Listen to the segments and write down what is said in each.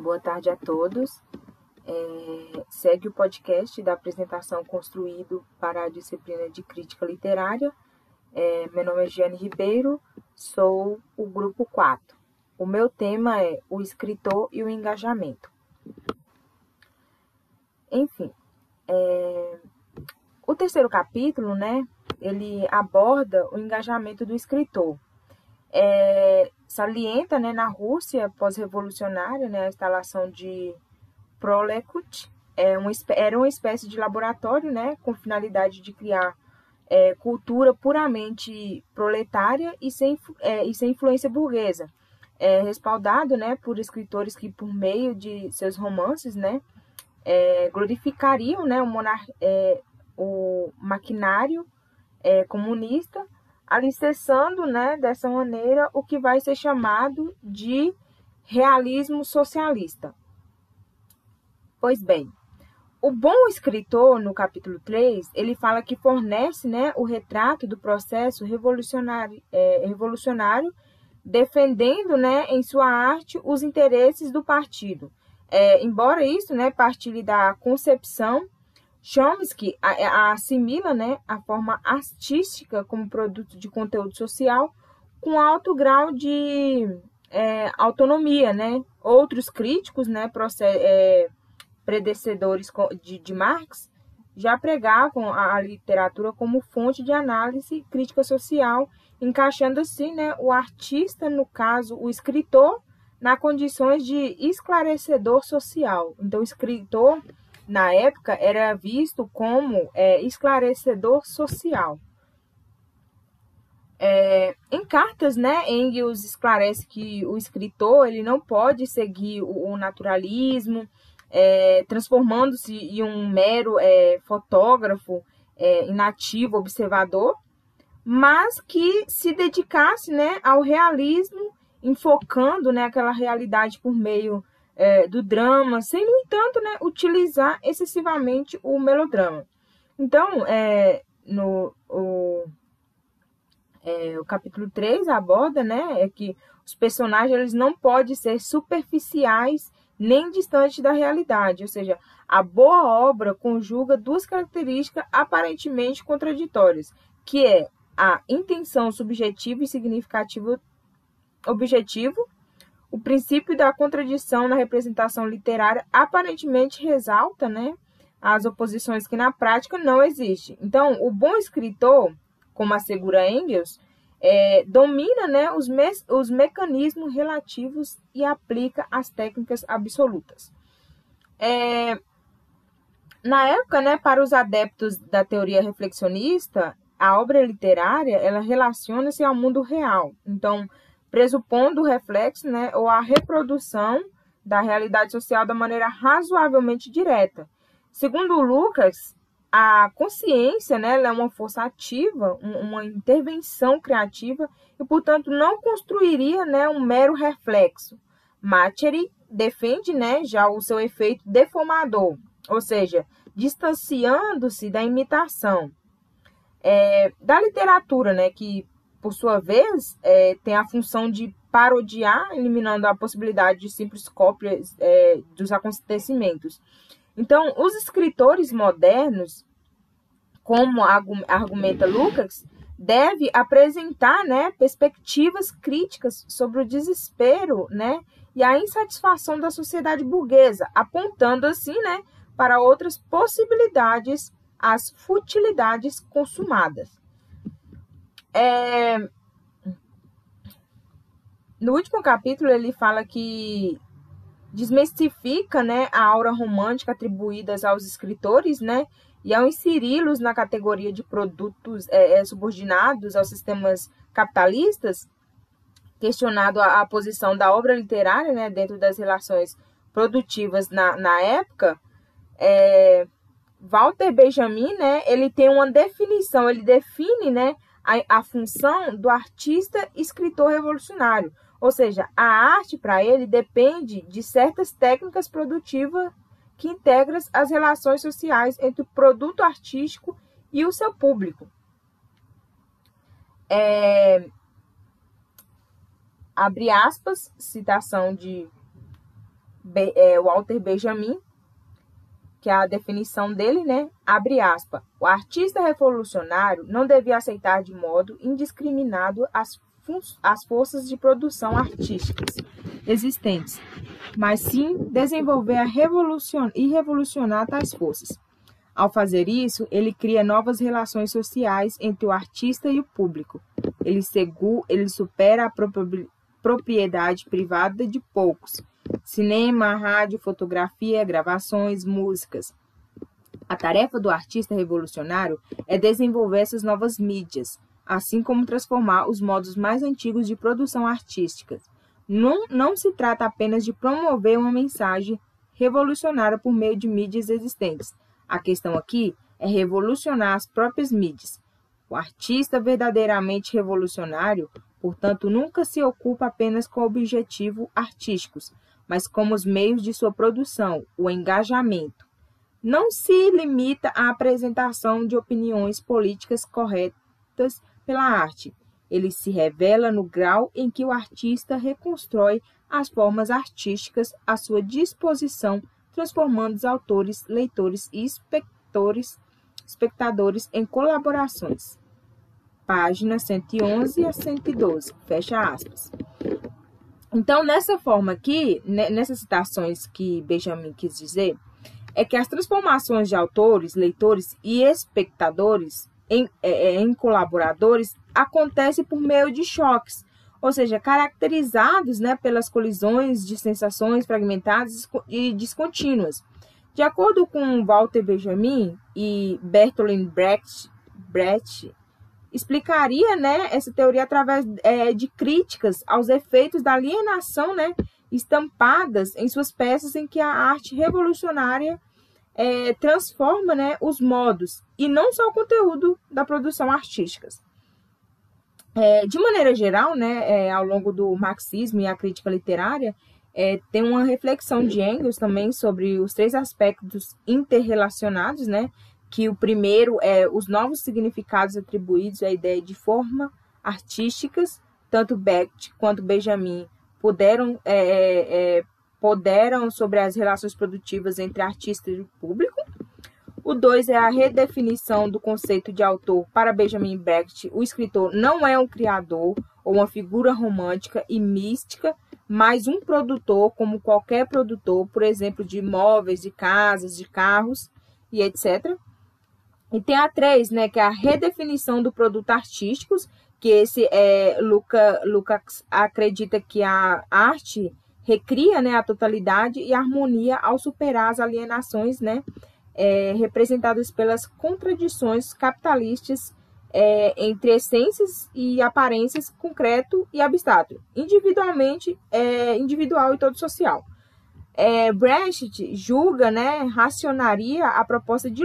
Boa tarde a todos. É, segue o podcast da apresentação construído para a disciplina de crítica literária. É, meu nome é Giane Ribeiro, sou o grupo 4. O meu tema é o escritor e o engajamento. Enfim, é, o terceiro capítulo, né, ele aborda o engajamento do escritor. É, salienta né, na Rússia pós-revolucionária né, a instalação de Prolekut, é era uma espécie de laboratório né, com finalidade de criar é, cultura puramente proletária e sem, é, e sem influência burguesa. É, respaldado né, por escritores que, por meio de seus romances, né, é, glorificariam né, o, monar, é, o maquinário comunista, alicerçando né, dessa maneira o que vai ser chamado de realismo socialista. Pois bem, o bom escritor, no capítulo 3, ele fala que fornece né, o retrato do processo revolucionário, é, revolucionário defendendo né, em sua arte os interesses do partido. É, embora isso né, partilhe da concepção Chomsky assimila né, a forma artística como produto de conteúdo social com alto grau de é, autonomia. Né? Outros críticos, né, é, predecessores de, de Marx, já pregavam a, a, literatura como fonte de análise crítica social, encaixando assim né, o artista, no caso, o escritor, na condições de esclarecedor social. Então, o escritor na época, era visto como é, esclarecedor social. É, em cartas, né, Engels esclarece que o escritor ele não pode seguir o, o naturalismo, é, transformando-se em um mero é, fotógrafo é, inativo, observador, mas que se dedicasse né, ao realismo, enfocando né, aquela realidade por meio é, do drama, sem, no entanto, né, utilizar excessivamente o melodrama. Então, é, no o, é, o capítulo 3 aborda né, é que os personagens eles não podem ser superficiais nem distantes da realidade, ou seja, a boa obra conjuga duas características aparentemente contraditórias, que é a intenção subjetiva e significativa objetivo o princípio da contradição na representação literária aparentemente resalta né, as oposições que na prática não existem. Então, o bom escritor, como assegura Engels, é, domina né, os, me os mecanismos relativos e aplica as técnicas absolutas. É, na época, né, para os adeptos da teoria reflexionista, a obra literária ela relaciona-se ao mundo real. Então, pressupondo o reflexo né, ou a reprodução da realidade social da maneira razoavelmente direta. Segundo Lucas, a consciência né, é uma força ativa, uma intervenção criativa e, portanto, não construiria né, um mero reflexo. Materi defende né, já o seu efeito deformador, ou seja, distanciando-se da imitação. É, da literatura, né, que por sua vez, é, tem a função de parodiar, eliminando a possibilidade de simples cópias é, dos acontecimentos. Então, os escritores modernos, como argumenta Lucas, deve apresentar né, perspectivas críticas sobre o desespero né, e a insatisfação da sociedade burguesa, apontando assim né, para outras possibilidades, as futilidades consumadas. É... No último capítulo, ele fala que desmistifica né, a aura romântica atribuídas aos escritores, né, e ao inseri-los na categoria de produtos é, é, subordinados aos sistemas capitalistas, questionado a, a, posição da obra literária né, dentro das relações produtivas na, na época, é, Walter Benjamin, né, ele tem uma definição, ele define né, a, a função do artista escritor revolucionário. Ou seja, a arte para ele depende de certas técnicas produtivas que integram as relações sociais entre o produto artístico e o seu público. É, abre aspas, citação de é, Walter Benjamin, que é a definição dele, né? Abre aspas. O artista revolucionário não devia aceitar de modo indiscriminado as, as forças de produção artísticas existentes, mas sim desenvolver a revolucion e revolucionar tais forças. Ao fazer isso, ele cria novas relações sociais entre o artista e o público. Ele, segu, ele supera a propriedade privada de poucos cinema, rádio, fotografia, gravações, músicas. A tarefa do artista revolucionário é desenvolver essas novas mídias, assim como transformar os modos mais antigos de produção artística. Não, não se trata apenas de promover uma mensagem revolucionária por meio de mídias existentes. A questão aqui é revolucionar as próprias mídias. O artista verdadeiramente revolucionário, portanto, nunca se ocupa apenas com objetivos artísticos, mas como os meios de sua produção, o engajamento. Não se limita à apresentação de opiniões políticas corretas pela arte. Ele se revela no grau em que o artista reconstrói as formas artísticas à sua disposição, transformando os autores, leitores e espectadores, em colaborações. Página 111 a 112, fecha aspas. Então, nessa forma aqui, né, nessas citações que Benjamin quis dizer, é que as transformações de autores, leitores e espectadores em, é, é, em colaboradores acontecem por meio de choques, ou seja, caracterizados né, pelas colisões de sensações fragmentadas e descontínuas. De acordo com Walter Benjamin e Bertolt Brecht, Brecht explicaria né, essa teoria através é, de críticas aos efeitos da alienação né, estampadas em suas peças em que a arte revolucionária é, transforma né, os modos e não só o conteúdo da produção artística. É, de maneira geral, né, é, ao longo do marxismo e a crítica literária, é, tem uma reflexão de Engels também sobre os três aspectos interrelacionados, né, que o primeiro é os novos significados atribuídos à ideia de forma artísticas, tanto Beck quanto Benjamin puderam, é, é, é, puderam sobre as relações produtivas entre artista e público. O dois é a redefinição do conceito de autor para Benjamin Brecht. O escritor não é um criador ou uma figura romântica e mística, mas um produtor, como qualquer produtor, por exemplo, de imóveis, de casas, de carros e etc. E tem a 3, né, que é a redefinição do produto artístico, que esse é Luca, Lucas acredita que a arte recria, né, a totalidade e a harmonia ao superar as alienações, né, é, representadas pelas contradições capitalistas é, entre essências e aparências concreto e abstrato, individualmente, é, individual e todo social. É, Brecht julga, né, racionaria a proposta de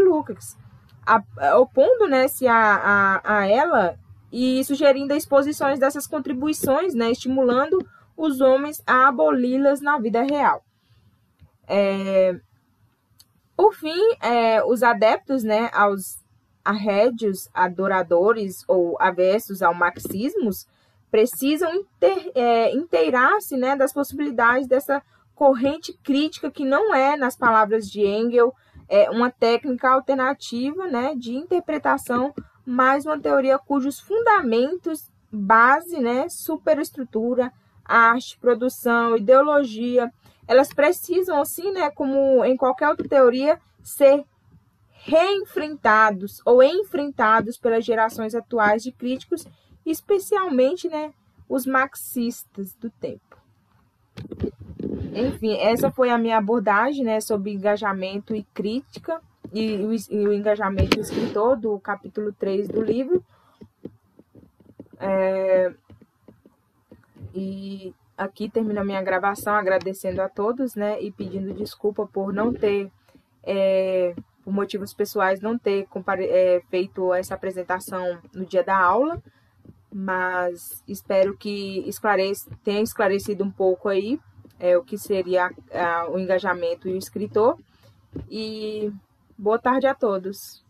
Lucas, opondo-se né, a, a, a ela e sugerindo exposições dessas contribuições, né, estimulando os homens a aboli-las na vida real. É, por fim, é, os adeptos né, aos arrédios, adoradores ou avessos ao marxismo precisam é, inteirar-se né, das possibilidades dessa corrente crítica que não é, nas palavras de Engels, é uma técnica alternativa né, de interpretação, mais uma teoria cujos fundamentos, base, né, superestrutura, arte, produção, ideologia, elas precisam, assim, né, como em qualquer outra teoria, ser reenfrentados ou enfrentados pelas gerações atuais de críticos, especialmente né, os marxistas do tempo. Enfim, essa foi a minha abordagem né, sobre engajamento e crítica e o, e o engajamento do escritor do capítulo 3 do livro. É, e aqui termina a minha gravação agradecendo a todos né, e pedindo desculpa por não ter, é, por motivos pessoais, não ter é, feito essa apresentação no dia da aula mas espero que esclarece, tenha esclarecido um pouco aí é, o que seria a, o engajamento e o escritor. E boa tarde a todos.